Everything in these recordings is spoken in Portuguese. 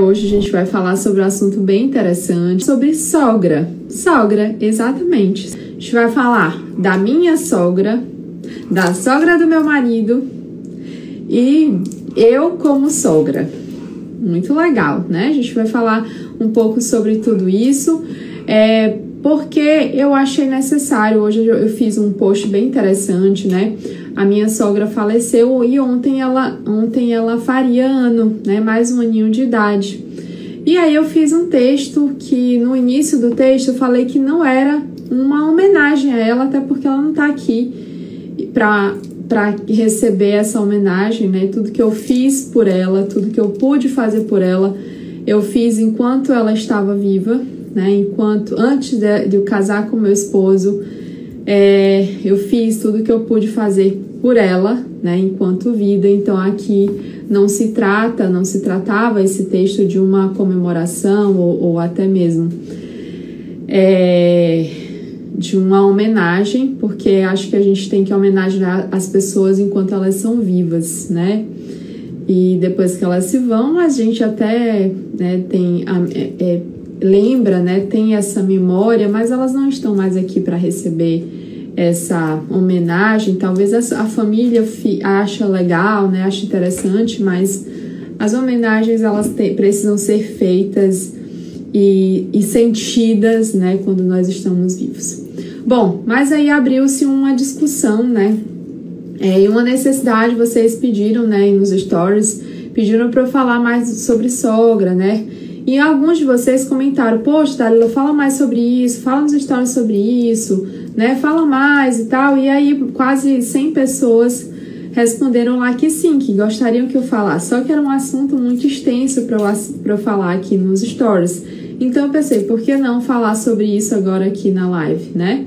Hoje a gente vai falar sobre um assunto bem interessante, sobre sogra. Sogra, exatamente. A gente vai falar da minha sogra, da sogra do meu marido e eu como sogra. Muito legal, né? A gente vai falar um pouco sobre tudo isso, é, porque eu achei necessário. Hoje eu fiz um post bem interessante, né? A minha sogra faleceu e ontem ela, ontem ela faria ano, né? Mais um aninho de idade. E aí eu fiz um texto que no início do texto eu falei que não era uma homenagem a ela, até porque ela não tá aqui para para receber essa homenagem, né? Tudo que eu fiz por ela, tudo que eu pude fazer por ela, eu fiz enquanto ela estava viva, né? Enquanto antes de, de eu casar com meu esposo, é, eu fiz tudo que eu pude fazer por ela, né, enquanto vida. Então aqui não se trata, não se tratava esse texto de uma comemoração ou, ou até mesmo é, de uma homenagem, porque acho que a gente tem que homenagear as pessoas enquanto elas são vivas, né? E depois que elas se vão, a gente até né, tem é, é, lembra, né, tem essa memória, mas elas não estão mais aqui para receber essa homenagem. Talvez a, família acha legal, né, acha interessante, mas as homenagens elas te, precisam ser feitas e, e sentidas, né, quando nós estamos vivos. Bom, mas aí abriu-se uma discussão, né, é, e uma necessidade. Vocês pediram, né, nos stories, pediram para eu falar mais sobre sogra, né? E alguns de vocês comentaram, poxa, Dalila, fala mais sobre isso, fala nos stories sobre isso, né? Fala mais e tal. E aí quase 100 pessoas responderam lá que sim, que gostariam que eu falasse. Só que era um assunto muito extenso para eu, eu falar aqui nos stories. Então eu pensei, por que não falar sobre isso agora aqui na live, né?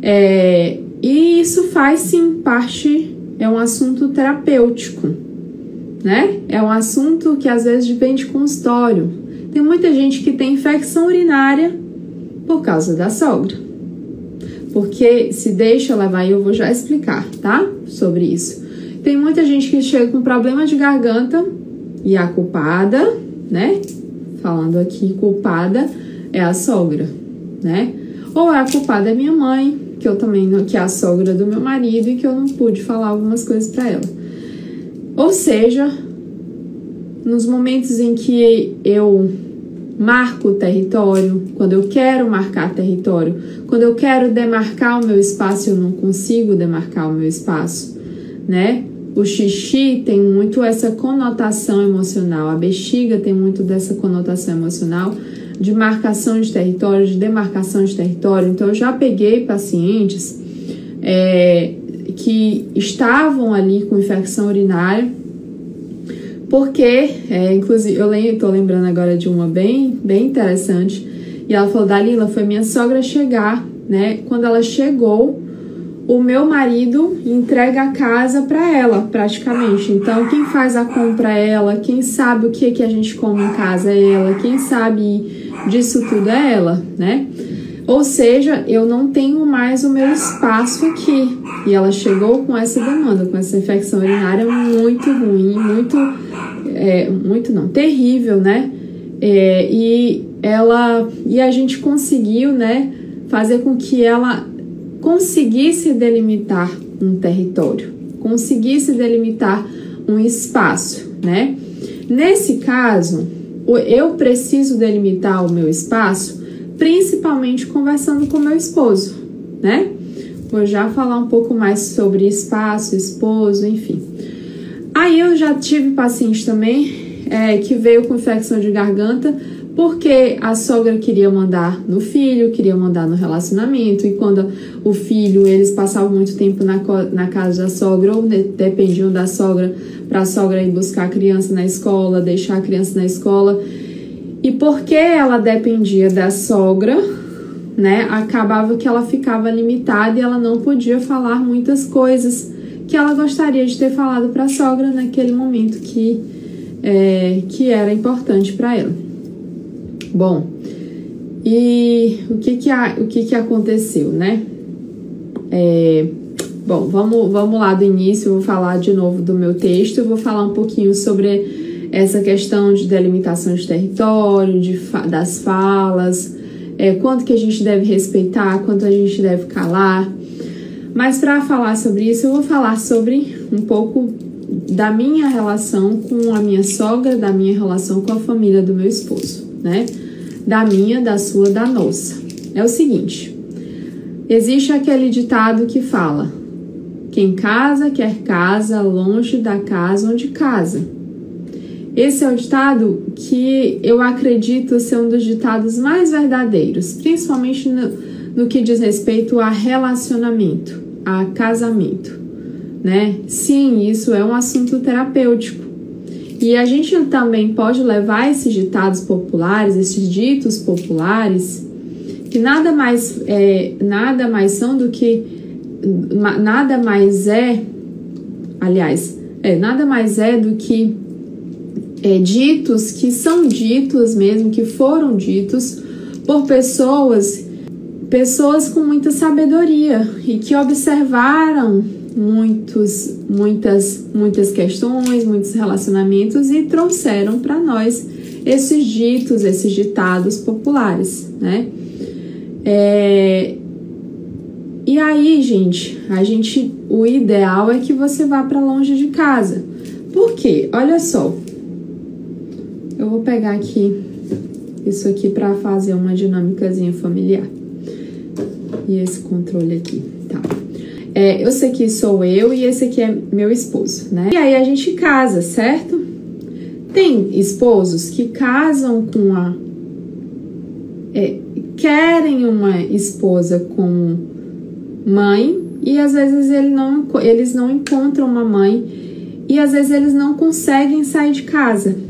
É, e isso faz sim parte, é um assunto terapêutico, né? É um assunto que às vezes vem de consultório, tem muita gente que tem infecção urinária por causa da sogra. Porque se deixa levar, e eu vou já explicar, tá? Sobre isso. Tem muita gente que chega com problema de garganta e a culpada, né? Falando aqui, culpada é a sogra, né? Ou a culpada é minha mãe, que eu também que é a sogra do meu marido e que eu não pude falar algumas coisas para ela. Ou seja, nos momentos em que eu marco o território, quando eu quero marcar território, quando eu quero demarcar o meu espaço, eu não consigo demarcar o meu espaço, né? O xixi tem muito essa conotação emocional, a bexiga tem muito dessa conotação emocional de marcação de território, de demarcação de território. Então, eu já peguei pacientes é, que estavam ali com infecção urinária porque, é, inclusive, eu estou lembrando agora de uma bem, bem interessante. E ela falou: Dalila, foi minha sogra chegar, né? Quando ela chegou, o meu marido entrega a casa para ela, praticamente. Então, quem faz a compra é ela, quem sabe o que, que a gente come em casa é ela, quem sabe disso tudo é ela, né? Ou seja, eu não tenho mais o meu espaço aqui. E ela chegou com essa demanda, com essa infecção urinária muito ruim, muito, é, muito não, terrível, né? É, e ela, e a gente conseguiu, né, fazer com que ela conseguisse delimitar um território, conseguisse delimitar um espaço, né? Nesse caso, eu preciso delimitar o meu espaço principalmente conversando com meu esposo, né? Vou já falar um pouco mais sobre espaço, esposo, enfim. Aí eu já tive paciente também é, que veio com infecção de garganta porque a sogra queria mandar no filho, queria mandar no relacionamento, e quando o filho, eles passavam muito tempo na, na casa da sogra, ou dependiam da sogra, para a sogra ir buscar a criança na escola, deixar a criança na escola, e porque ela dependia da sogra, né, acabava que ela ficava limitada e ela não podia falar muitas coisas que ela gostaria de ter falado para a sogra naquele momento que, é, que era importante para ela. Bom, e o que que, a, o que, que aconteceu, né? É, bom, vamos, vamos lá do início, eu vou falar de novo do meu texto, eu vou falar um pouquinho sobre essa questão de delimitação de território, de, das falas, é, quanto que a gente deve respeitar, quanto a gente deve calar. Mas para falar sobre isso, eu vou falar sobre um pouco da minha relação com a minha sogra, da minha relação com a família do meu esposo, né? Da minha, da sua, da nossa. É o seguinte: existe aquele ditado que fala: quem casa quer casa longe da casa onde casa. Esse é o ditado que eu acredito ser um dos ditados mais verdadeiros, principalmente no, no que diz respeito a relacionamento, a casamento, né? Sim, isso é um assunto terapêutico. E a gente também pode levar esses ditados populares, esses ditos populares, que nada mais é, nada mais são do que nada mais é, aliás, é, nada mais é do que é, ditos que são ditos mesmo, que foram ditos por pessoas, pessoas com muita sabedoria e que observaram muitos, muitas, muitas questões, muitos relacionamentos e trouxeram para nós esses ditos, esses ditados populares, né? É, e aí, gente, a gente, o ideal é que você vá para longe de casa. Por quê? Olha só, eu vou pegar aqui isso aqui para fazer uma dinâmicazinha familiar. E esse controle aqui, tá? É, eu sei que sou eu e esse aqui é meu esposo, né? E aí a gente casa, certo? Tem esposos que casam com a. É, querem uma esposa como mãe e às vezes ele não, eles não encontram uma mãe e às vezes eles não conseguem sair de casa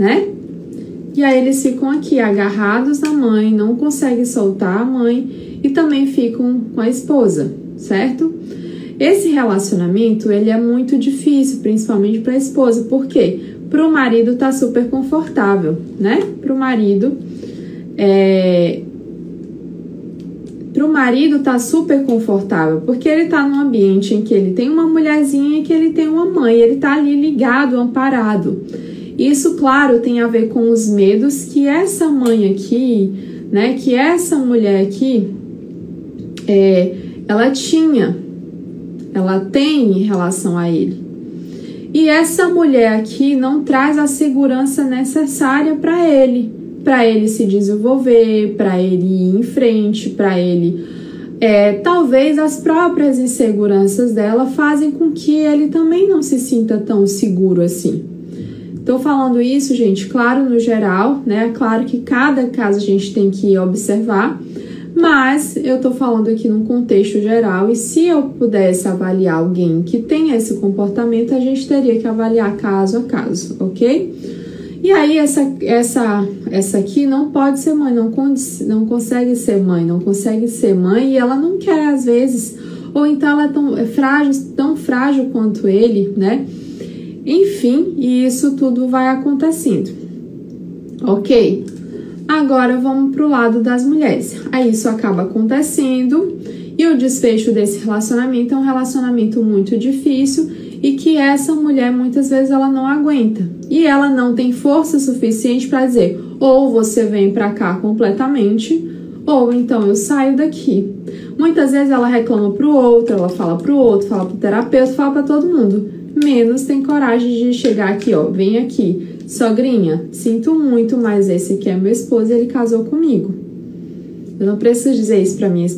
né? E aí eles ficam aqui agarrados na mãe, não conseguem soltar a mãe e também ficam com a esposa, certo? Esse relacionamento ele é muito difícil, principalmente para a esposa, porque para o marido tá super confortável, né? Para o marido é, para o marido tá super confortável, porque ele tá num ambiente em que ele tem uma mulherzinha e que ele tem uma mãe, ele tá ali ligado, amparado. Isso, claro, tem a ver com os medos que essa mãe aqui, né, que essa mulher aqui, é, ela tinha, ela tem em relação a ele. E essa mulher aqui não traz a segurança necessária para ele, para ele se desenvolver, para ele ir em frente, para ele. É, talvez as próprias inseguranças dela fazem com que ele também não se sinta tão seguro assim. Tô falando isso, gente, claro, no geral, né? Claro que cada caso a gente tem que observar, mas eu tô falando aqui num contexto geral e se eu pudesse avaliar alguém que tem esse comportamento, a gente teria que avaliar caso a caso, ok? E aí, essa, essa, essa aqui não pode ser mãe, não, não consegue ser mãe, não consegue ser mãe e ela não quer às vezes, ou então ela é tão é frágil, tão frágil quanto ele, né? Enfim, e isso tudo vai acontecendo. Ok? Agora vamos para o lado das mulheres. Aí isso acaba acontecendo e o desfecho desse relacionamento é um relacionamento muito difícil e que essa mulher muitas vezes ela não aguenta e ela não tem força suficiente para dizer ou você vem para cá completamente ou então eu saio daqui. Muitas vezes ela reclama pro outro, ela fala pro outro, fala pro terapeuta, fala para todo mundo menos tem coragem de chegar aqui, ó. Vem aqui, sogrinha, sinto muito, mas esse aqui é meu esposo e ele casou comigo. Eu não preciso dizer isso pra minha,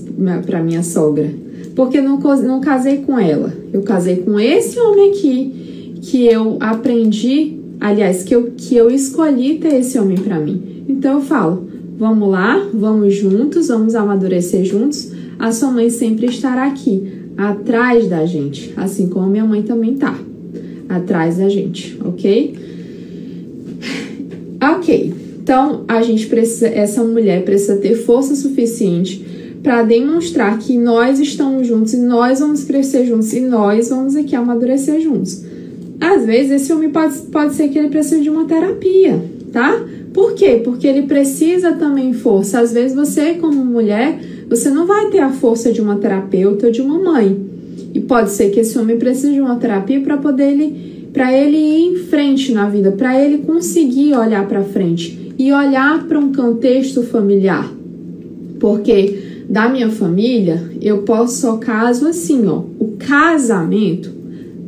pra minha sogra, porque não, não casei com ela. Eu casei com esse homem aqui, que eu aprendi, aliás, que eu, que eu escolhi ter esse homem para mim. Então eu falo, vamos lá, vamos juntos, vamos amadurecer juntos. A sua mãe sempre estará aqui, atrás da gente, assim como minha mãe também tá atrás da gente, ok? Ok, então a gente precisa, essa mulher precisa ter força suficiente para demonstrar que nós estamos juntos e nós vamos crescer juntos e nós vamos aqui amadurecer juntos. Às vezes esse homem pode, pode ser que ele precise de uma terapia, tá? Por quê? Porque ele precisa também força. Às vezes você, como mulher, você não vai ter a força de uma terapeuta ou de uma mãe. E pode ser que esse homem precise de uma terapia para poder ele para ele ir em frente na vida, para ele conseguir olhar para frente e olhar para um contexto familiar. Porque da minha família, eu posso só caso assim, ó, o casamento,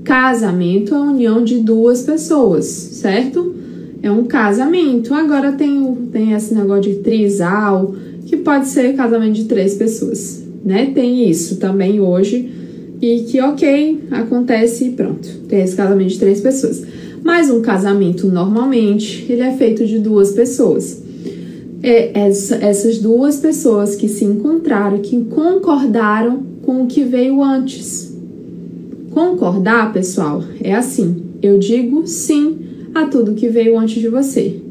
casamento é a união de duas pessoas, certo? É um casamento. Agora tem, tem esse negócio de trisal, que pode ser casamento de três pessoas, né? Tem isso também hoje e que ok, acontece e pronto. Tem esse casamento de três pessoas. Mas um casamento normalmente ele é feito de duas pessoas. É essa, essas duas pessoas que se encontraram, que concordaram com o que veio antes. Concordar, pessoal, é assim. Eu digo sim a tudo que veio antes de você.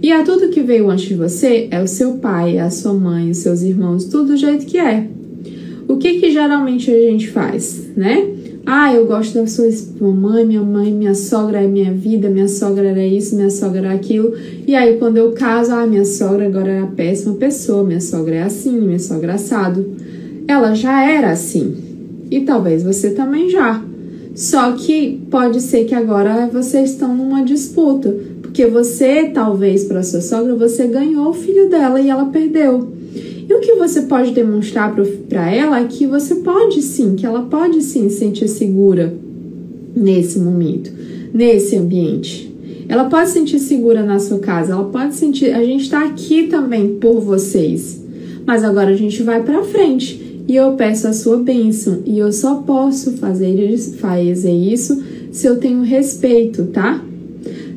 E a tudo que veio antes de você é o seu pai, a sua mãe, os seus irmãos, tudo do jeito que é. O que que geralmente a gente faz, né? Ah, eu gosto da sua mamãe, minha mãe, minha sogra é minha vida, minha sogra era isso, minha sogra era aquilo. E aí, quando eu caso, ah, minha sogra agora é a péssima pessoa, minha sogra é assim, minha sogra é assado. Ela já era assim. E talvez você também já. Só que pode ser que agora vocês estão numa disputa. Porque você, talvez, para sua sogra, você ganhou o filho dela e ela perdeu. E o que você pode demonstrar para ela é que você pode sim, que ela pode sim se sentir segura nesse momento, nesse ambiente. Ela pode se sentir segura na sua casa, ela pode sentir. A gente está aqui também por vocês. Mas agora a gente vai para frente e eu peço a sua bênção. E eu só posso fazer, fazer isso se eu tenho respeito, tá?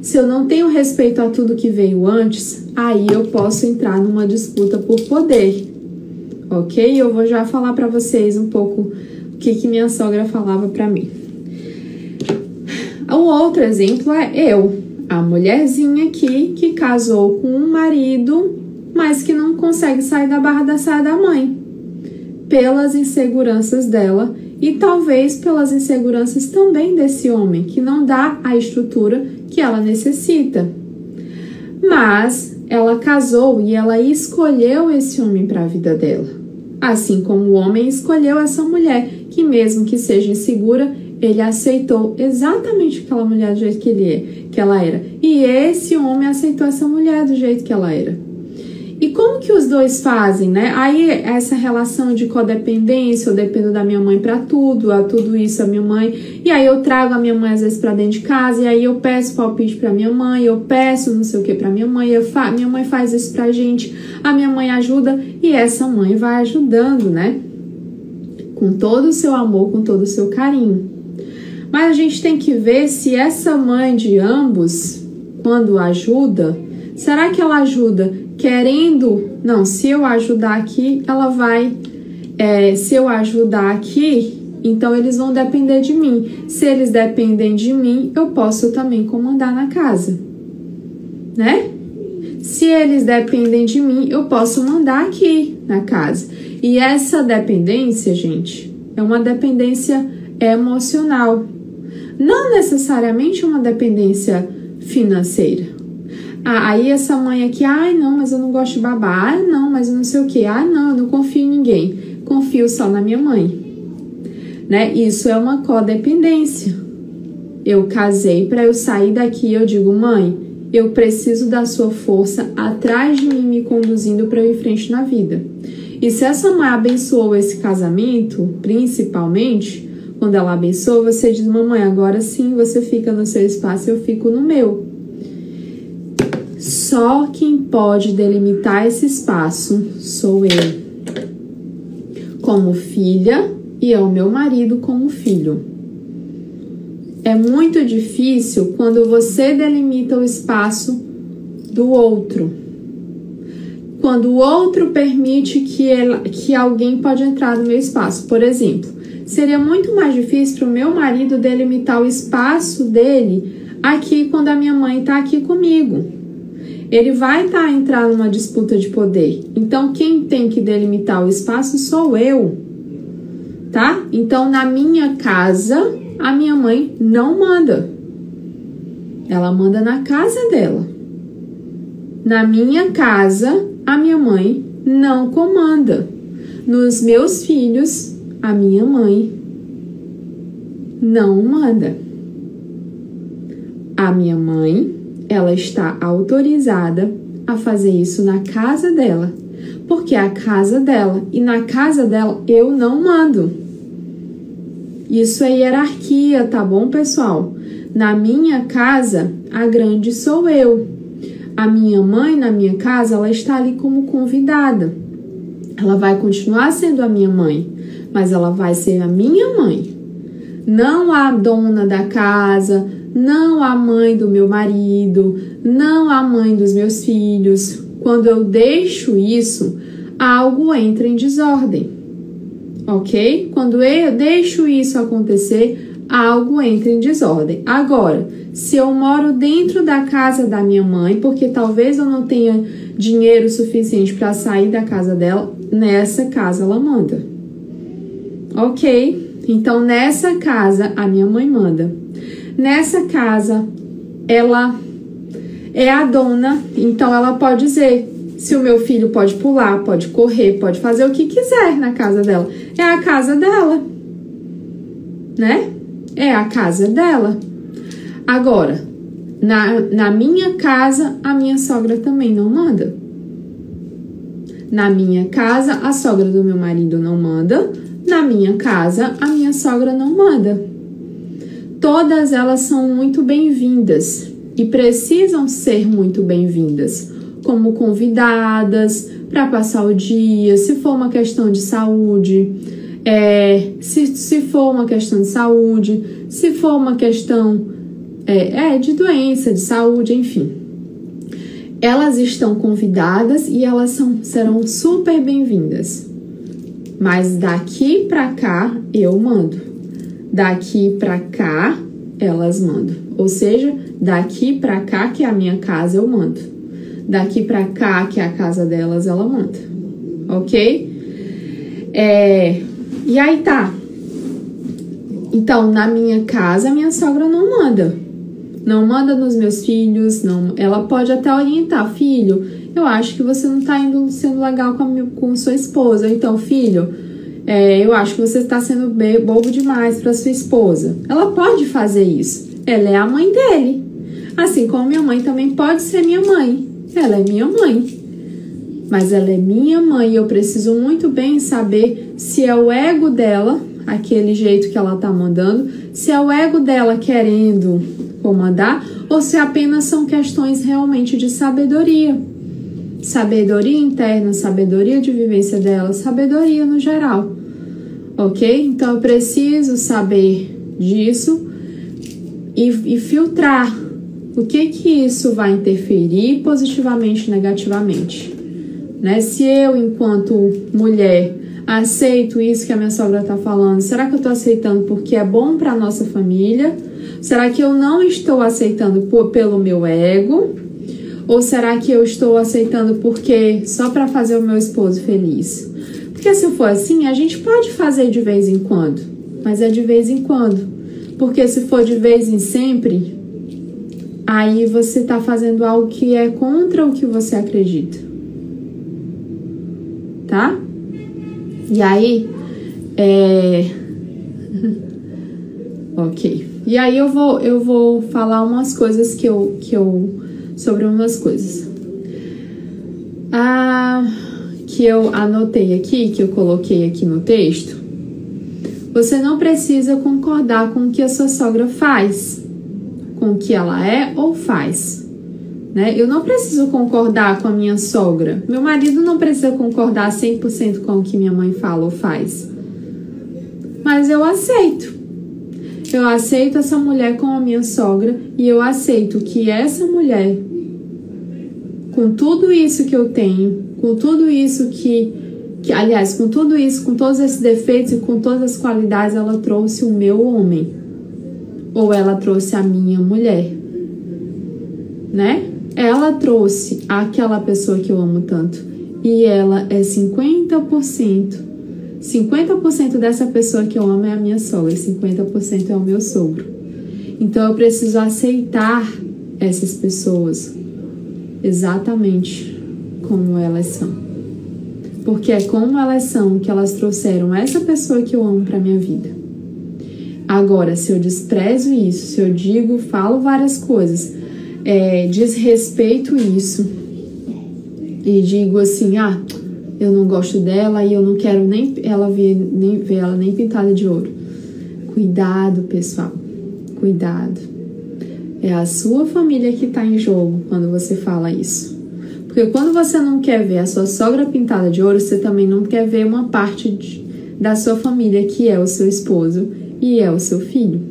Se eu não tenho respeito a tudo que veio antes, aí eu posso entrar numa disputa por poder. Ok? Eu vou já falar para vocês um pouco o que, que minha sogra falava para mim. O outro exemplo é eu, a mulherzinha aqui que casou com um marido, mas que não consegue sair da barra da saia da mãe, pelas inseguranças dela e talvez pelas inseguranças também desse homem, que não dá a estrutura que ela necessita. Mas ela casou e ela escolheu esse homem para a vida dela. Assim como o homem escolheu essa mulher, que mesmo que seja insegura, ele aceitou exatamente aquela mulher do jeito que ele é, que ela era. E esse homem aceitou essa mulher do jeito que ela era. E como que os dois fazem, né? Aí essa relação de codependência, eu dependo da minha mãe para tudo, a tudo isso a minha mãe, e aí eu trago a minha mãe às vezes para dentro de casa, e aí eu peço palpite para minha mãe, eu peço não sei o que para minha mãe, eu fa minha mãe faz isso pra gente, a minha mãe ajuda e essa mãe vai ajudando, né? Com todo o seu amor, com todo o seu carinho. Mas a gente tem que ver se essa mãe de ambos, quando ajuda, será que ela ajuda querendo, não, se eu ajudar aqui, ela vai, é, se eu ajudar aqui, então eles vão depender de mim. Se eles dependem de mim, eu posso também comandar na casa, né? Se eles dependem de mim, eu posso mandar aqui na casa. E essa dependência, gente, é uma dependência emocional. Não necessariamente uma dependência financeira. Ah, aí essa mãe aqui, ai não, mas eu não gosto de babá. Ah, não, mas eu não sei o que. Ah, não, eu não confio em ninguém. Confio só na minha mãe. Né? Isso é uma codependência. Eu casei para eu sair daqui, eu digo, mãe, eu preciso da sua força atrás de mim me conduzindo para eu ir em frente na vida. E se essa mãe abençoou esse casamento, principalmente, quando ela abençoa, você diz, mamãe, agora sim você fica no seu espaço, eu fico no meu. Só quem pode delimitar esse espaço sou eu, como filha, e é o meu marido como filho. É muito difícil quando você delimita o espaço do outro. Quando o outro permite que, ele, que alguém pode entrar no meu espaço. Por exemplo, seria muito mais difícil para o meu marido delimitar o espaço dele aqui quando a minha mãe está aqui comigo ele vai estar tá entrar numa disputa de poder. Então, quem tem que delimitar o espaço sou eu, tá? Então, na minha casa, a minha mãe não manda. Ela manda na casa dela. Na minha casa, a minha mãe não comanda. Nos meus filhos, a minha mãe não manda. A minha mãe, ela está autorizada a fazer isso na casa dela, porque é a casa dela e na casa dela eu não mando. Isso é hierarquia, tá bom, pessoal? Na minha casa, a grande sou eu. A minha mãe, na minha casa, ela está ali como convidada. Ela vai continuar sendo a minha mãe, mas ela vai ser a minha mãe. Não a dona da casa, não a mãe do meu marido, não a mãe dos meus filhos. Quando eu deixo isso, algo entra em desordem. Ok? Quando eu deixo isso acontecer, algo entra em desordem. Agora, se eu moro dentro da casa da minha mãe, porque talvez eu não tenha dinheiro suficiente para sair da casa dela, nessa casa ela manda. Ok? Então, nessa casa, a minha mãe manda. Nessa casa, ela é a dona, então ela pode dizer se o meu filho pode pular, pode correr, pode fazer o que quiser na casa dela. É a casa dela, né? É a casa dela. Agora, na, na minha casa, a minha sogra também não manda. Na minha casa, a sogra do meu marido não manda. Na minha casa, a minha sogra não manda. Todas elas são muito bem-vindas e precisam ser muito bem-vindas, como convidadas para passar o dia, se for uma questão de saúde, é, se, se for uma questão de saúde, se for uma questão é, é, de doença, de saúde, enfim. Elas estão convidadas e elas são, serão super bem-vindas. Mas daqui para cá eu mando. Daqui para cá elas mandam. Ou seja, daqui para cá que é a minha casa eu mando. Daqui para cá que é a casa delas ela manda. OK? É, e aí tá. Então, na minha casa, minha sogra não manda. Não manda nos meus filhos, não. Ela pode até orientar, filho. Eu acho que você não tá indo sendo legal com, a minha, com sua esposa. Então, filho, é, eu acho que você está sendo bobo demais para sua esposa. Ela pode fazer isso. Ela é a mãe dele. Assim como minha mãe também pode ser minha mãe. Ela é minha mãe. Mas ela é minha mãe e eu preciso muito bem saber se é o ego dela, aquele jeito que ela tá mandando, se é o ego dela querendo comandar ou se apenas são questões realmente de sabedoria. Sabedoria interna, sabedoria de vivência dela, sabedoria no geral. Ok? Então eu preciso saber disso e, e filtrar o que que isso vai interferir positivamente, negativamente. Né? Se eu, enquanto mulher, aceito isso que a minha sogra está falando, será que eu estou aceitando porque é bom para nossa família? Será que eu não estou aceitando por, pelo meu ego? Ou será que eu estou aceitando porque só para fazer o meu esposo feliz? Porque se for assim, a gente pode fazer de vez em quando, mas é de vez em quando. Porque se for de vez em sempre, aí você está fazendo algo que é contra o que você acredita. Tá? E aí, é. ok. E aí eu vou, eu vou falar umas coisas que eu, que eu sobre umas coisas. Ah, que eu anotei aqui, que eu coloquei aqui no texto. Você não precisa concordar com o que a sua sogra faz, com o que ela é ou faz. Né? Eu não preciso concordar com a minha sogra. Meu marido não precisa concordar 100% com o que minha mãe fala ou faz. Mas eu aceito. Eu aceito essa mulher como a minha sogra e eu aceito que essa mulher, com tudo isso que eu tenho, com tudo isso que, que, aliás, com tudo isso, com todos esses defeitos e com todas as qualidades, ela trouxe o meu homem. Ou ela trouxe a minha mulher, né? Ela trouxe aquela pessoa que eu amo tanto. E ela é 50% 50% dessa pessoa que eu amo é a minha sogra, 50% é o meu sogro. Então eu preciso aceitar essas pessoas exatamente como elas são. Porque é como elas são que elas trouxeram essa pessoa que eu amo para minha vida. Agora, se eu desprezo isso, se eu digo, falo várias coisas, é, desrespeito isso e digo assim, ah, eu não gosto dela e eu não quero nem ela ver, nem ver ela nem pintada de ouro. Cuidado, pessoal. Cuidado. É a sua família que está em jogo quando você fala isso. Porque quando você não quer ver a sua sogra pintada de ouro, você também não quer ver uma parte de, da sua família que é o seu esposo e é o seu filho.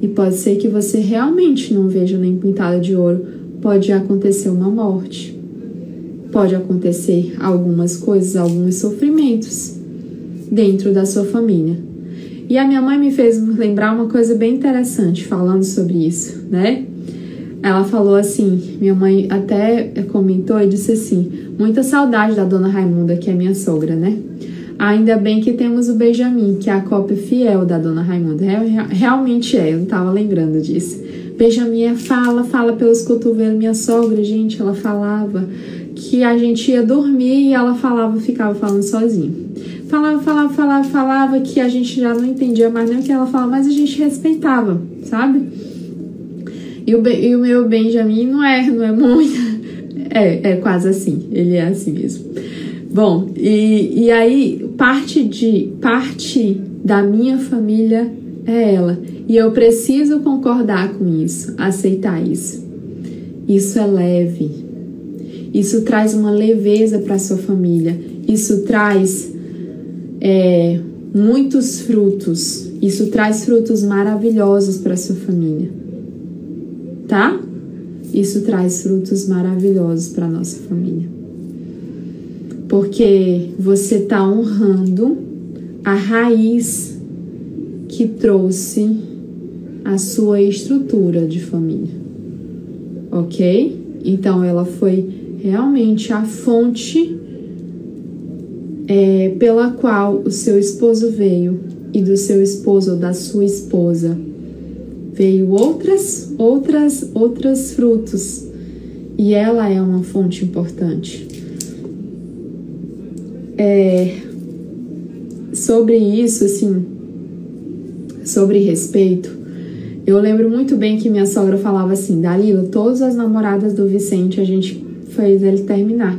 E pode ser que você realmente não veja nem pintada de ouro, pode acontecer uma morte. Pode acontecer algumas coisas, alguns sofrimentos dentro da sua família. E a minha mãe me fez lembrar uma coisa bem interessante falando sobre isso, né? Ela falou assim, minha mãe até comentou e disse assim: muita saudade da dona Raimunda, que é minha sogra, né? Ainda bem que temos o Benjamin, que é a cópia fiel da dona Raimunda. Realmente é, eu não tava lembrando disso. Benjamin é fala, fala pelos cotovelos. Minha sogra, gente, ela falava que a gente ia dormir e ela falava, ficava falando sozinha. Falava, falava, falava, falava que a gente já não entendia mais nem o que ela falava, mas a gente respeitava, sabe? E o, e o meu Benjamin não é, não é muito. É, é quase assim, ele é assim mesmo. Bom, e, e aí parte de parte da minha família é ela. E eu preciso concordar com isso, aceitar isso. Isso é leve. Isso traz uma leveza para sua família. Isso traz é, muitos frutos. Isso traz frutos maravilhosos para sua família. Tá? Isso traz frutos maravilhosos para nossa família porque você está honrando a raiz que trouxe a sua estrutura de família, ok? Então ela foi realmente a fonte é, pela qual o seu esposo veio e do seu esposo ou da sua esposa. Veio outras outras outras frutos. E ela é uma fonte importante. É, sobre isso, assim, sobre respeito, eu lembro muito bem que minha sogra falava assim: Dalila, todas as namoradas do Vicente a gente fez ele terminar.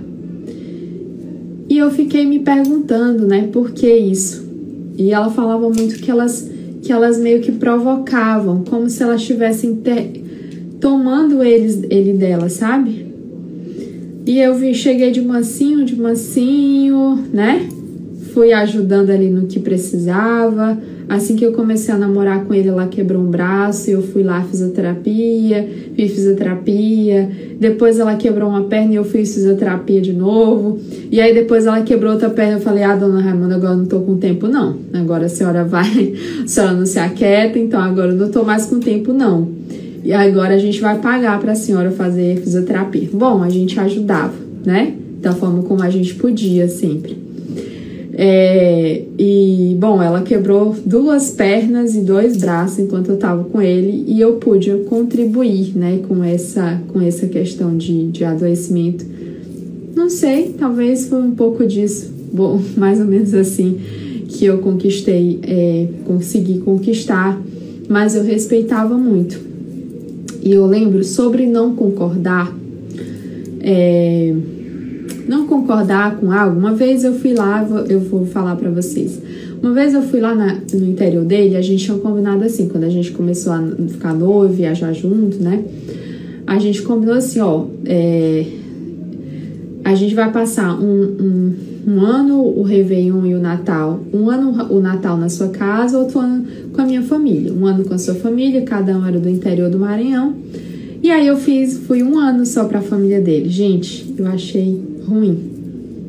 E eu fiquei me perguntando, né, por que isso? E ela falava muito que elas, que elas meio que provocavam, como se elas estivessem tomando eles, ele dela, sabe? E eu vi, cheguei de mansinho, de mansinho, né? Fui ajudando ali no que precisava. Assim que eu comecei a namorar com ele, ela quebrou um braço, eu fui lá fisioterapia, fiz fisioterapia. Depois ela quebrou uma perna e eu fiz fisioterapia de novo. E aí depois ela quebrou outra perna, eu falei: "Ah, dona Raimunda, agora não tô com tempo não. Agora a senhora vai, a senhora não se aquieta, então agora eu não tô mais com tempo não." E agora a gente vai pagar para a senhora fazer fisioterapia. Bom, a gente ajudava, né? Da forma como a gente podia sempre. É, e bom, ela quebrou duas pernas e dois braços enquanto eu tava com ele e eu pude contribuir, né, com essa, com essa questão de, de adoecimento. Não sei, talvez foi um pouco disso, bom, mais ou menos assim, que eu conquistei, é, consegui conquistar, mas eu respeitava muito. E eu lembro sobre não concordar, é, não concordar com algo. Uma vez eu fui lá, eu vou falar para vocês. Uma vez eu fui lá na, no interior dele, a gente tinha combinado assim, quando a gente começou a ficar noivo, viajar junto, né? A gente combinou assim, ó, é, a gente vai passar um, um um ano o Réveillon e o Natal, um ano o Natal na sua casa, outro ano com a minha família, um ano com a sua família, cada um era do interior do Maranhão. E aí eu fiz, fui um ano só para a família dele. Gente, eu achei ruim.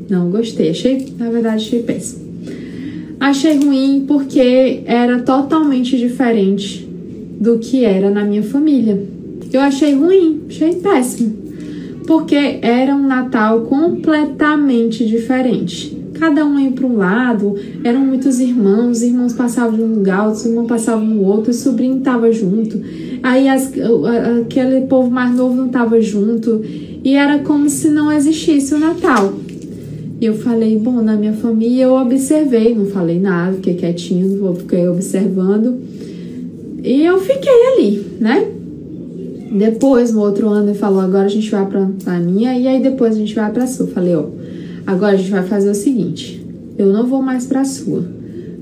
Não gostei, achei, na verdade, achei péssimo. Achei ruim porque era totalmente diferente do que era na minha família. Eu achei ruim, achei péssimo porque era um Natal completamente diferente. Cada um ia para um lado, eram muitos irmãos, os irmãos passavam de um lugar, os irmãos passavam no outro, o sobrinho estava junto, aí as, aquele povo mais novo não estava junto, e era como se não existisse o Natal. E eu falei, bom, na minha família eu observei, não falei nada, fiquei quietinho, fiquei observando. E eu fiquei ali, né? Depois, no outro ano, ele falou: agora a gente vai pra, pra minha e aí depois a gente vai pra sua. Falei: ó, agora a gente vai fazer o seguinte: eu não vou mais pra sua.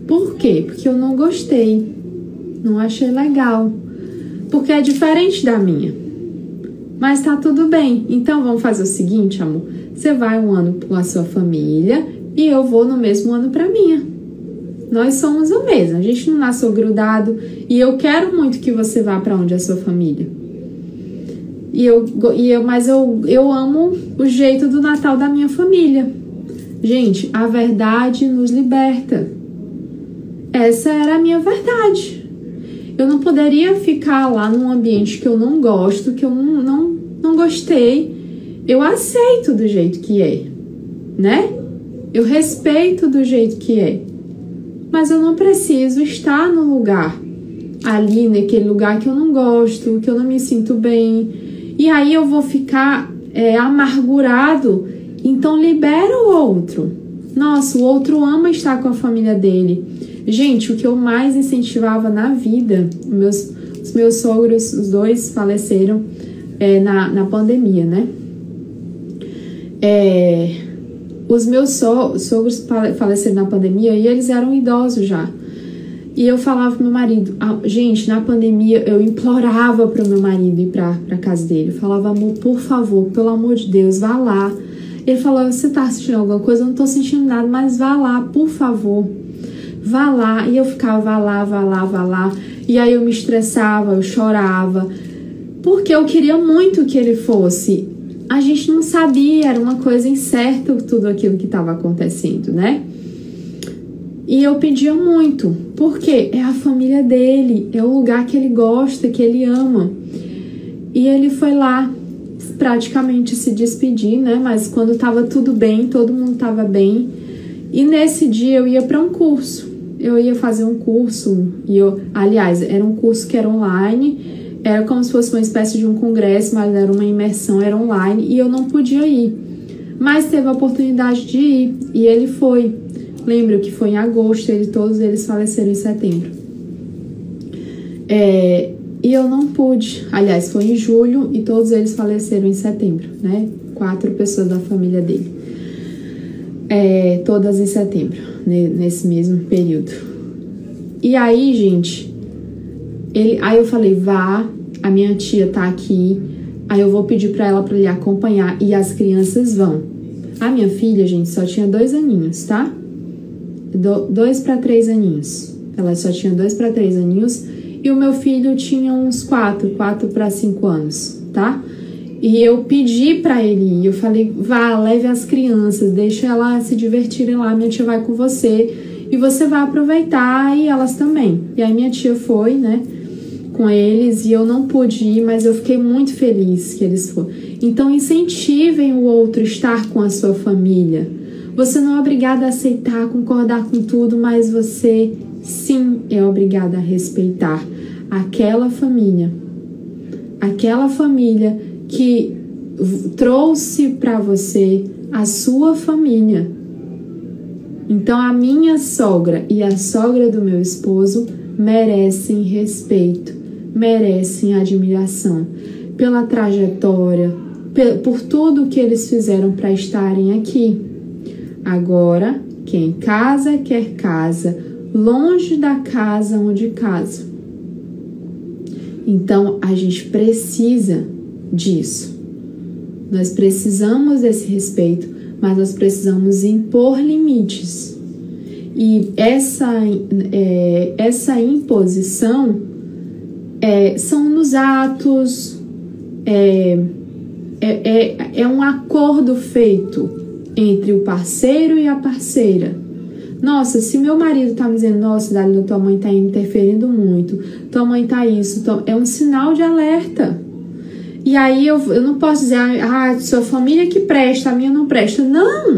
Por quê? Porque eu não gostei, não achei legal. Porque é diferente da minha. Mas tá tudo bem. Então vamos fazer o seguinte, amor: você vai um ano com a sua família e eu vou no mesmo ano pra minha. Nós somos o mesmo, a gente não nasceu grudado e eu quero muito que você vá para onde é a sua família. E eu, e eu, mas eu, eu amo o jeito do Natal da minha família. Gente, a verdade nos liberta. Essa era a minha verdade. Eu não poderia ficar lá num ambiente que eu não gosto, que eu não, não, não gostei. Eu aceito do jeito que é, né? Eu respeito do jeito que é. Mas eu não preciso estar no lugar ali, naquele lugar que eu não gosto, que eu não me sinto bem e aí eu vou ficar é, amargurado. Então libera o outro. Nossa, o outro ama estar com a família dele. Gente, o que eu mais incentivava na vida, meus, os meus sogros, os dois faleceram é, na, na pandemia, né? É, os meus so, sogros faleceram na pandemia e eles eram idosos já. E eu falava pro meu marido, ah, gente, na pandemia eu implorava pro meu marido ir pra, pra casa dele. Eu falava, amor, por favor, pelo amor de Deus, vá lá. Ele falava, você tá sentindo alguma coisa? Eu não tô sentindo nada, mas vá lá, por favor. Vá lá. E eu ficava, vá lá, vá lá, vá lá. E aí eu me estressava, eu chorava. Porque eu queria muito que ele fosse. A gente não sabia, era uma coisa incerta tudo aquilo que estava acontecendo, né? E eu pedia muito, porque é a família dele, é o lugar que ele gosta, que ele ama. E ele foi lá praticamente se despedir, né? Mas quando tava tudo bem, todo mundo tava bem. E nesse dia eu ia para um curso. Eu ia fazer um curso e eu, aliás, era um curso que era online, era como se fosse uma espécie de um congresso, mas era uma imersão, era online e eu não podia ir. Mas teve a oportunidade de ir e ele foi. Lembro que foi em agosto, ele, todos eles faleceram em setembro. É, e eu não pude. Aliás, foi em julho e todos eles faleceram em setembro, né? Quatro pessoas da família dele. É, todas em setembro, nesse mesmo período. E aí, gente, ele, aí eu falei, vá, a minha tia tá aqui, aí eu vou pedir para ela para lhe acompanhar e as crianças vão. A minha filha, gente, só tinha dois aninhos, tá? do, dois para três aninhos. Ela só tinha dois para três aninhos e o meu filho tinha uns quatro, quatro para cinco anos, tá? E eu pedi para ele eu falei, vá, leve as crianças, deixa elas se divertirem lá, minha tia vai com você e você vai aproveitar e elas também. E aí minha tia foi, né, com eles e eu não pude ir, mas eu fiquei muito feliz que eles foram. Então incentivem o outro a estar com a sua família você não é obrigada a aceitar, concordar com tudo, mas você sim é obrigada a respeitar aquela família. Aquela família que trouxe para você a sua família. Então a minha sogra e a sogra do meu esposo merecem respeito, merecem admiração pela trajetória, por tudo que eles fizeram para estarem aqui. Agora, quem casa quer casa, longe da casa onde casa. Então, a gente precisa disso. Nós precisamos desse respeito, mas nós precisamos impor limites. E essa, é, essa imposição é, são nos atos, é, é, é, é um acordo feito entre o parceiro e a parceira. Nossa, se meu marido tá me dizendo, nossa, Dalila, tua mãe tá interferindo muito, tua mãe tá isso, é um sinal de alerta. E aí eu, eu não posso dizer, ah, sua família que presta, a minha não presta. Não!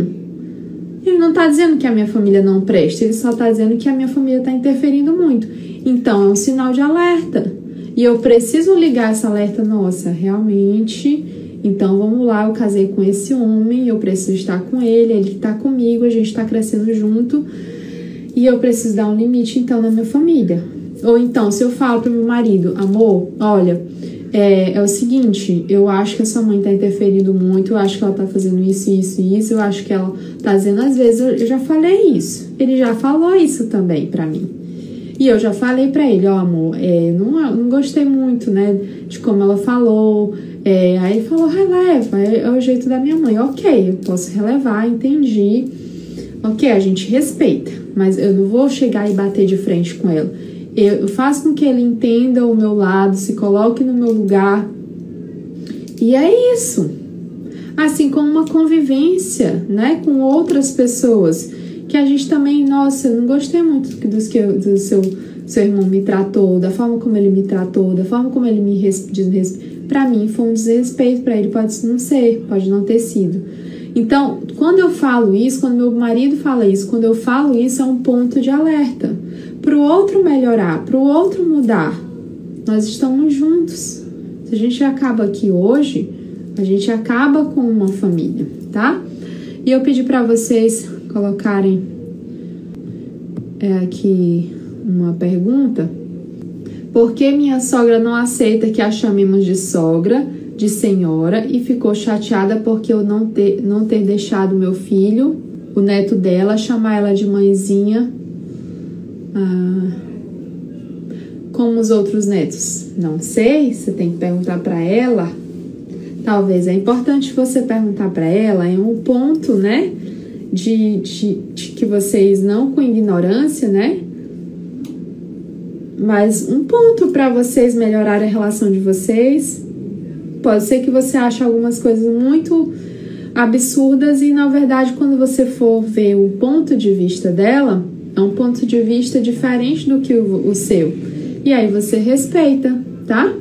Ele não tá dizendo que a minha família não presta, ele só tá dizendo que a minha família tá interferindo muito. Então é um sinal de alerta. E eu preciso ligar essa alerta, nossa, realmente Então vamos lá, eu casei com esse homem, eu preciso estar com ele, ele está comigo, a gente está crescendo junto e eu preciso dar um limite então na minha família. Ou então, se eu falo pro meu marido, amor, olha, é, é o seguinte, eu acho que a sua mãe tá interferindo muito, eu acho que ela tá fazendo isso, isso e isso, eu acho que ela tá dizendo, às vezes eu já falei isso. Ele já falou isso também para mim. E eu já falei para ele, ó, oh, amor, é, não, não gostei muito, né, de como ela falou. É, aí ele falou, releva, é, é o jeito da minha mãe. Ok, eu posso relevar, entendi. Ok, a gente respeita, mas eu não vou chegar e bater de frente com ela. Eu faço com que ele entenda o meu lado, se coloque no meu lugar. E é isso. Assim como uma convivência, né, com outras pessoas que a gente também, nossa, eu não gostei muito dos que do seu seu irmão me tratou, da forma como ele me tratou, da forma como ele me desrespeitou. Para mim foi um desrespeito, para ele pode não ser, pode não ter sido. Então, quando eu falo isso, quando meu marido fala isso, quando eu falo isso, é um ponto de alerta para o outro melhorar, para o outro mudar. Nós estamos juntos. Se a gente acaba aqui hoje, a gente acaba com uma família, tá? E eu pedi para vocês colocarem é, aqui uma pergunta. Por que minha sogra não aceita que a chamemos de sogra, de senhora, e ficou chateada porque eu não ter, não ter deixado meu filho, o neto dela, chamar ela de mãezinha ah, como os outros netos? Não sei, você tem que perguntar para ela. Talvez é importante você perguntar para ela em um ponto, né? de, de, de que vocês não com ignorância, né? Mas um ponto para vocês melhorarem a relação de vocês. Pode ser que você ache algumas coisas muito absurdas e na verdade quando você for ver o ponto de vista dela, é um ponto de vista diferente do que o, o seu. E aí você respeita, tá?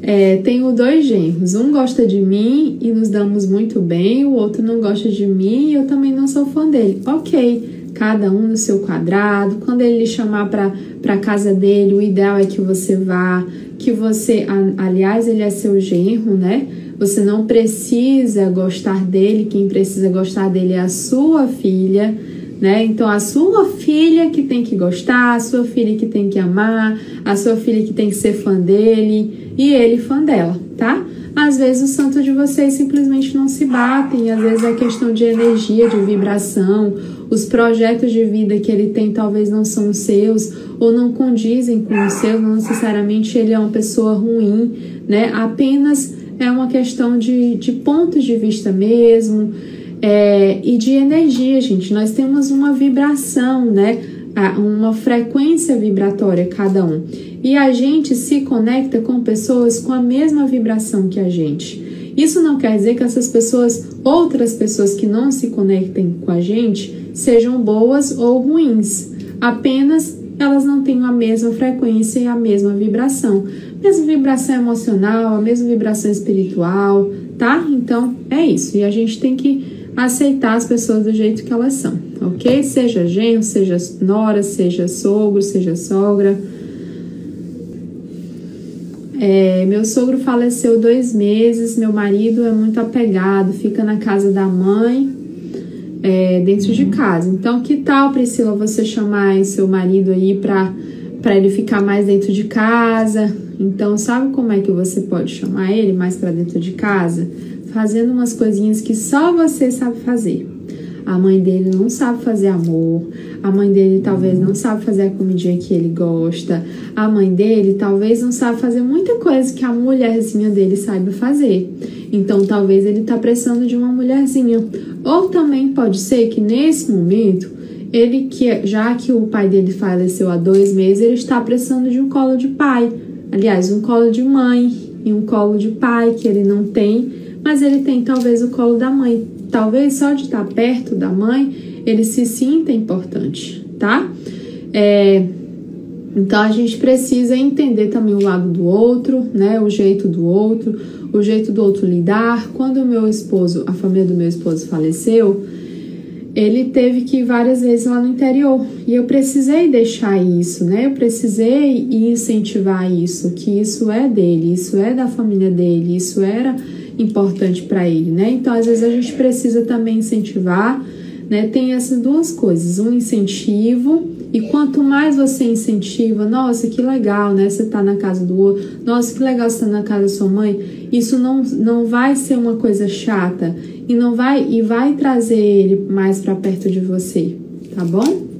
É, tenho dois genros, um gosta de mim e nos damos muito bem, o outro não gosta de mim e eu também não sou fã dele. Ok, cada um no seu quadrado. Quando ele lhe chamar para casa dele, o ideal é que você vá, que você, aliás, ele é seu genro, né? Você não precisa gostar dele, quem precisa gostar dele é a sua filha né? Então a sua filha que tem que gostar, a sua filha que tem que amar, a sua filha que tem que ser fã dele e ele fã dela, tá? Às vezes o santo de vocês simplesmente não se batem, às vezes é questão de energia, de vibração, os projetos de vida que ele tem talvez não são os seus ou não condizem com os seus, não necessariamente ele é uma pessoa ruim, né? Apenas é uma questão de, de pontos de vista mesmo, é, e de energia, gente. Nós temos uma vibração, né? Uma frequência vibratória cada um. E a gente se conecta com pessoas com a mesma vibração que a gente. Isso não quer dizer que essas pessoas, outras pessoas que não se conectem com a gente, sejam boas ou ruins. Apenas elas não têm a mesma frequência e a mesma vibração. Mesma vibração emocional, a mesma vibração espiritual, tá? Então é isso. E a gente tem que aceitar as pessoas do jeito que elas são, ok? Seja genro, seja nora, seja sogro, seja sogra. É, meu sogro faleceu dois meses, meu marido é muito apegado, fica na casa da mãe, é, dentro de casa. Então, que tal, Priscila, você chamar seu marido aí para para ele ficar mais dentro de casa? Então, sabe como é que você pode chamar ele mais para dentro de casa? Fazendo umas coisinhas que só você sabe fazer. A mãe dele não sabe fazer amor, a mãe dele talvez não sabe fazer a comidinha que ele gosta, a mãe dele talvez não sabe fazer muita coisa que a mulherzinha dele saiba fazer. Então talvez ele tá precisando de uma mulherzinha. Ou também pode ser que nesse momento ele que já que o pai dele faleceu há dois meses, ele está precisando de um colo de pai. Aliás, um colo de mãe e um colo de pai que ele não tem mas ele tem talvez o colo da mãe. Talvez só de estar perto da mãe ele se sinta importante, tá? É, então a gente precisa entender também o lado do outro, né? O jeito do outro, o jeito do outro lidar. Quando o meu esposo, a família do meu esposo faleceu, ele teve que ir várias vezes lá no interior e eu precisei deixar isso, né? Eu precisei incentivar isso, que isso é dele, isso é da família dele, isso era importante para ele, né? Então, às vezes a gente precisa também incentivar, né? Tem essas duas coisas, um incentivo e quanto mais você incentiva, nossa, que legal, né? Você tá na casa do outro, nossa, que legal você tá na casa da sua mãe. Isso não, não vai ser uma coisa chata e não vai e vai trazer ele mais para perto de você, tá bom?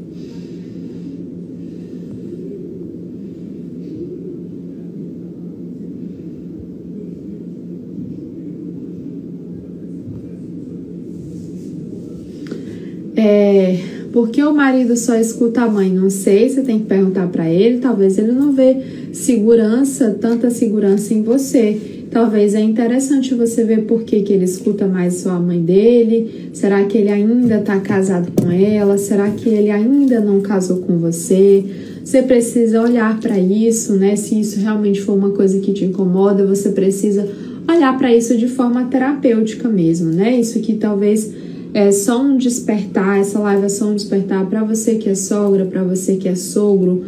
É, porque o marido só escuta a mãe? Não sei, você tem que perguntar para ele. Talvez ele não vê segurança, tanta segurança em você. Talvez é interessante você ver por que, que ele escuta mais sua mãe dele. Será que ele ainda está casado com ela? Será que ele ainda não casou com você? Você precisa olhar para isso, né? Se isso realmente for uma coisa que te incomoda, você precisa olhar para isso de forma terapêutica mesmo, né? Isso que talvez é só um despertar, essa live é só um despertar para você que é sogra, para você que é sogro,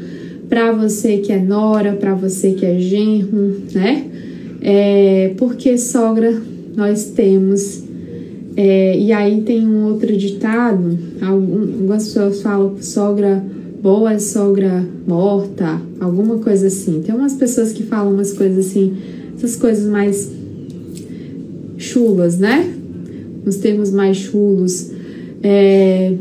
para você que é nora, para você que é genro, né? É, porque sogra nós temos. É, e aí tem um outro ditado, algumas pessoas falam sogra boa é sogra morta, alguma coisa assim. Tem umas pessoas que falam umas coisas assim, essas coisas mais chulas, né? Nos termos mais chulos, é,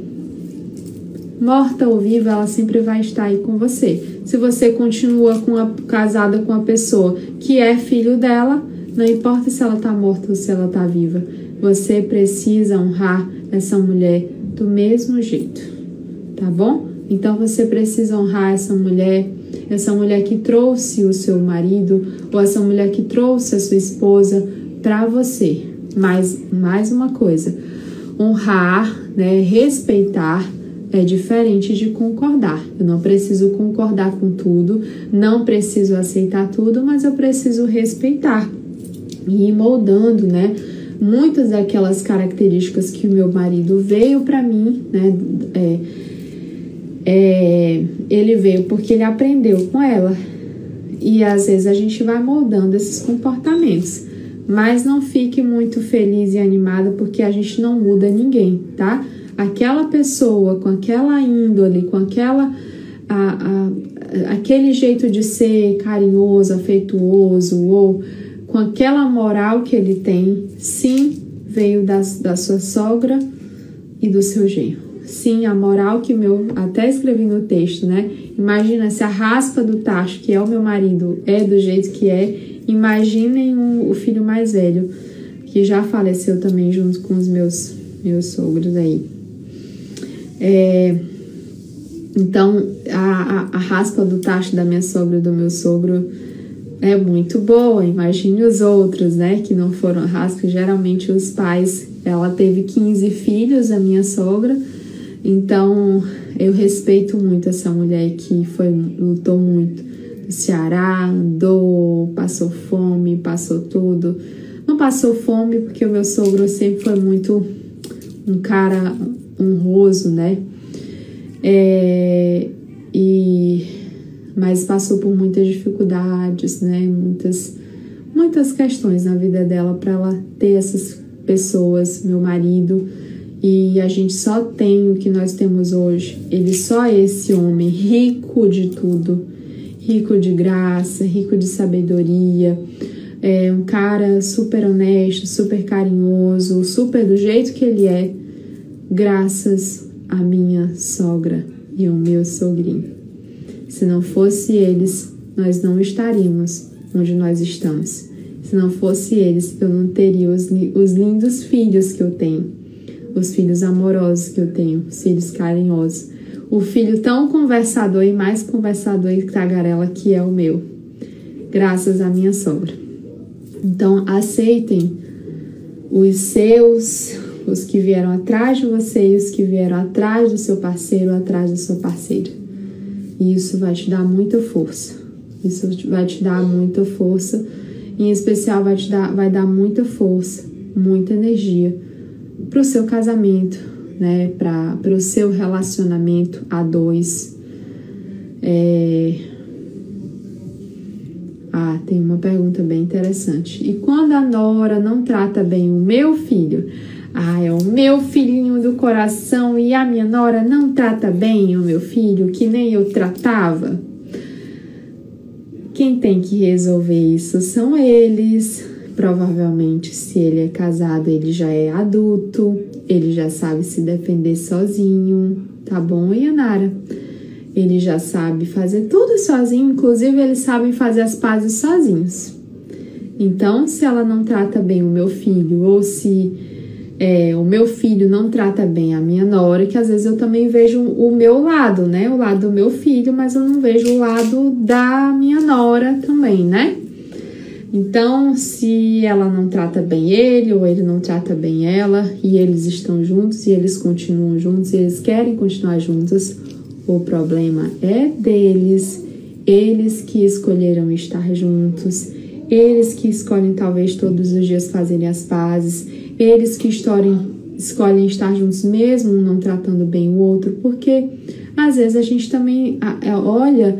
morta ou viva, ela sempre vai estar aí com você. Se você continua com a, casada com a pessoa que é filho dela, não importa se ela está morta ou se ela está viva, você precisa honrar essa mulher do mesmo jeito, tá bom? Então você precisa honrar essa mulher, essa mulher que trouxe o seu marido ou essa mulher que trouxe a sua esposa para você, mas mais uma coisa, honrar, né, respeitar é diferente de concordar. Eu não preciso concordar com tudo, não preciso aceitar tudo, mas eu preciso respeitar e ir moldando, né? Muitas daquelas características que o meu marido veio para mim, né? É, é, ele veio porque ele aprendeu com ela. E às vezes a gente vai moldando esses comportamentos. Mas não fique muito feliz e animada porque a gente não muda ninguém, tá? Aquela pessoa com aquela índole, com aquela a, a, aquele jeito de ser carinhoso, afetuoso ou com aquela moral que ele tem, sim, veio das, da sua sogra e do seu genro. Sim, a moral que meu, até escrevi no texto, né? Imagina se a raspa do tacho, que é o meu marido, é do jeito que é, Imaginem um, o filho mais velho, que já faleceu também junto com os meus, meus sogros aí. É, então, a, a, a, raspa do tacho da minha sogra e do meu sogro é muito boa. Imagine os outros, né, que não foram raspas. Geralmente os pais, ela teve 15 filhos, a minha sogra. Então, eu respeito muito essa mulher que foi lutou muito Ceará, andou, passou fome, passou tudo. Não passou fome porque o meu sogro sempre foi muito um cara honroso, né? É, e mas passou por muitas dificuldades, né? Muitas muitas questões na vida dela para ela ter essas pessoas, meu marido, e a gente só tem o que nós temos hoje. Ele só é esse homem rico de tudo rico de graça, rico de sabedoria, é um cara super honesto, super carinhoso, super do jeito que ele é, graças à minha sogra e ao meu sogrinho. Se não fosse eles, nós não estaríamos onde nós estamos. Se não fosse eles, eu não teria os, os lindos filhos que eu tenho, os filhos amorosos que eu tenho, os filhos carinhosos o filho tão conversador e mais conversador e tagarela que é o meu, graças à minha sogra. Então, aceitem os seus, os que vieram atrás de você e os que vieram atrás do seu parceiro, atrás da sua parceira. E isso vai te dar muita força. Isso vai te dar muita força. Em especial, vai te dar, vai dar muita força, muita energia para o seu casamento, né, para o seu relacionamento a dois. É, Ah, tem uma pergunta bem interessante. E quando a nora não trata bem o meu filho? Ah, é o meu filhinho do coração e a minha nora não trata bem o meu filho, que nem eu tratava? Quem tem que resolver isso são eles. Provavelmente, se ele é casado, ele já é adulto, ele já sabe se defender sozinho, tá bom, Yanara? Ele já sabe fazer tudo sozinho, inclusive eles sabem fazer as pazes sozinhos. Então, se ela não trata bem o meu filho, ou se é, o meu filho não trata bem a minha nora, que às vezes eu também vejo o meu lado, né? O lado do meu filho, mas eu não vejo o lado da minha nora também, né? Então, se ela não trata bem ele ou ele não trata bem ela e eles estão juntos e eles continuam juntos e eles querem continuar juntos, o problema é deles, eles que escolheram estar juntos, eles que escolhem talvez todos os dias fazerem as pazes, eles que escolhem, escolhem estar juntos mesmo não tratando bem o outro, porque às vezes a gente também é, olha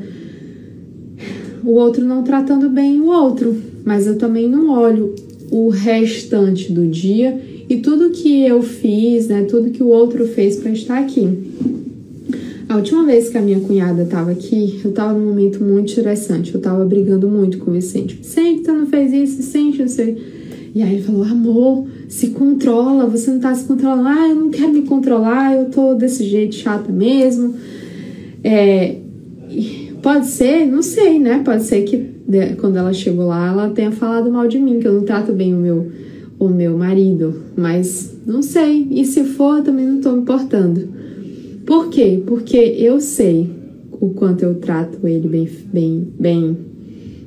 o outro não tratando bem o outro, mas eu também não olho o restante do dia e tudo que eu fiz, né, tudo que o outro fez para estar aqui. A última vez que a minha cunhada estava aqui, eu estava num momento muito interessante. Eu estava brigando muito com o Vicente. Vicente, você não fez isso, Vicente, não sei. E aí ele falou: amor, se controla, você não tá se controlando. Ah, eu não quero me controlar, eu tô desse jeito chata mesmo. É, pode ser, não sei, né? Pode ser que quando ela chegou lá, ela tenha falado mal de mim, que eu não trato bem o meu, o meu marido. Mas não sei. E se for, também não tô me importando. Por quê? Porque eu sei o quanto eu trato ele bem, bem, bem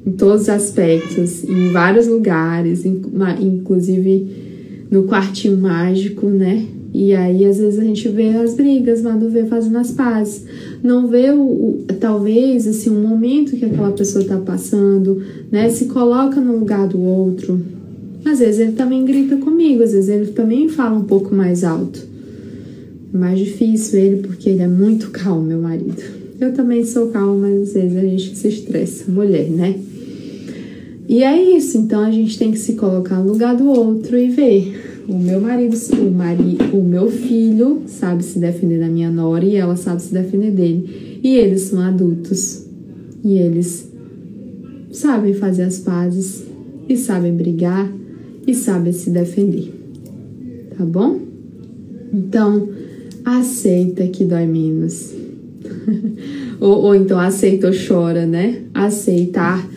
em todos os aspectos, em vários lugares, inclusive no quartinho mágico, né? E aí, às vezes, a gente vê as brigas, mas não vê fazendo as pazes. Não vê, o, o, talvez, assim, um momento que aquela pessoa tá passando, né? Se coloca no lugar do outro. Às vezes ele também grita comigo, às vezes ele também fala um pouco mais alto mais difícil ele porque ele é muito calmo, meu marido. Eu também sou calma, mas às vezes a gente se estressa, mulher, né? E é isso, então a gente tem que se colocar no lugar do outro e ver. O meu marido, o, mari, o meu filho sabe se defender da minha nora e ela sabe se defender dele. E eles são adultos. E eles sabem fazer as pazes e sabem brigar e sabem se defender. Tá bom? Então, aceita que dói menos. ou, ou então aceita ou chora, né? Aceitar.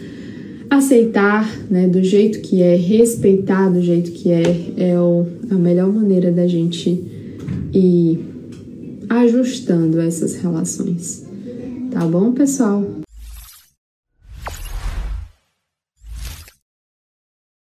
Aceitar, né, do jeito que é, respeitar do jeito que é, é o, a melhor maneira da gente ir ajustando essas relações. Tá bom, pessoal?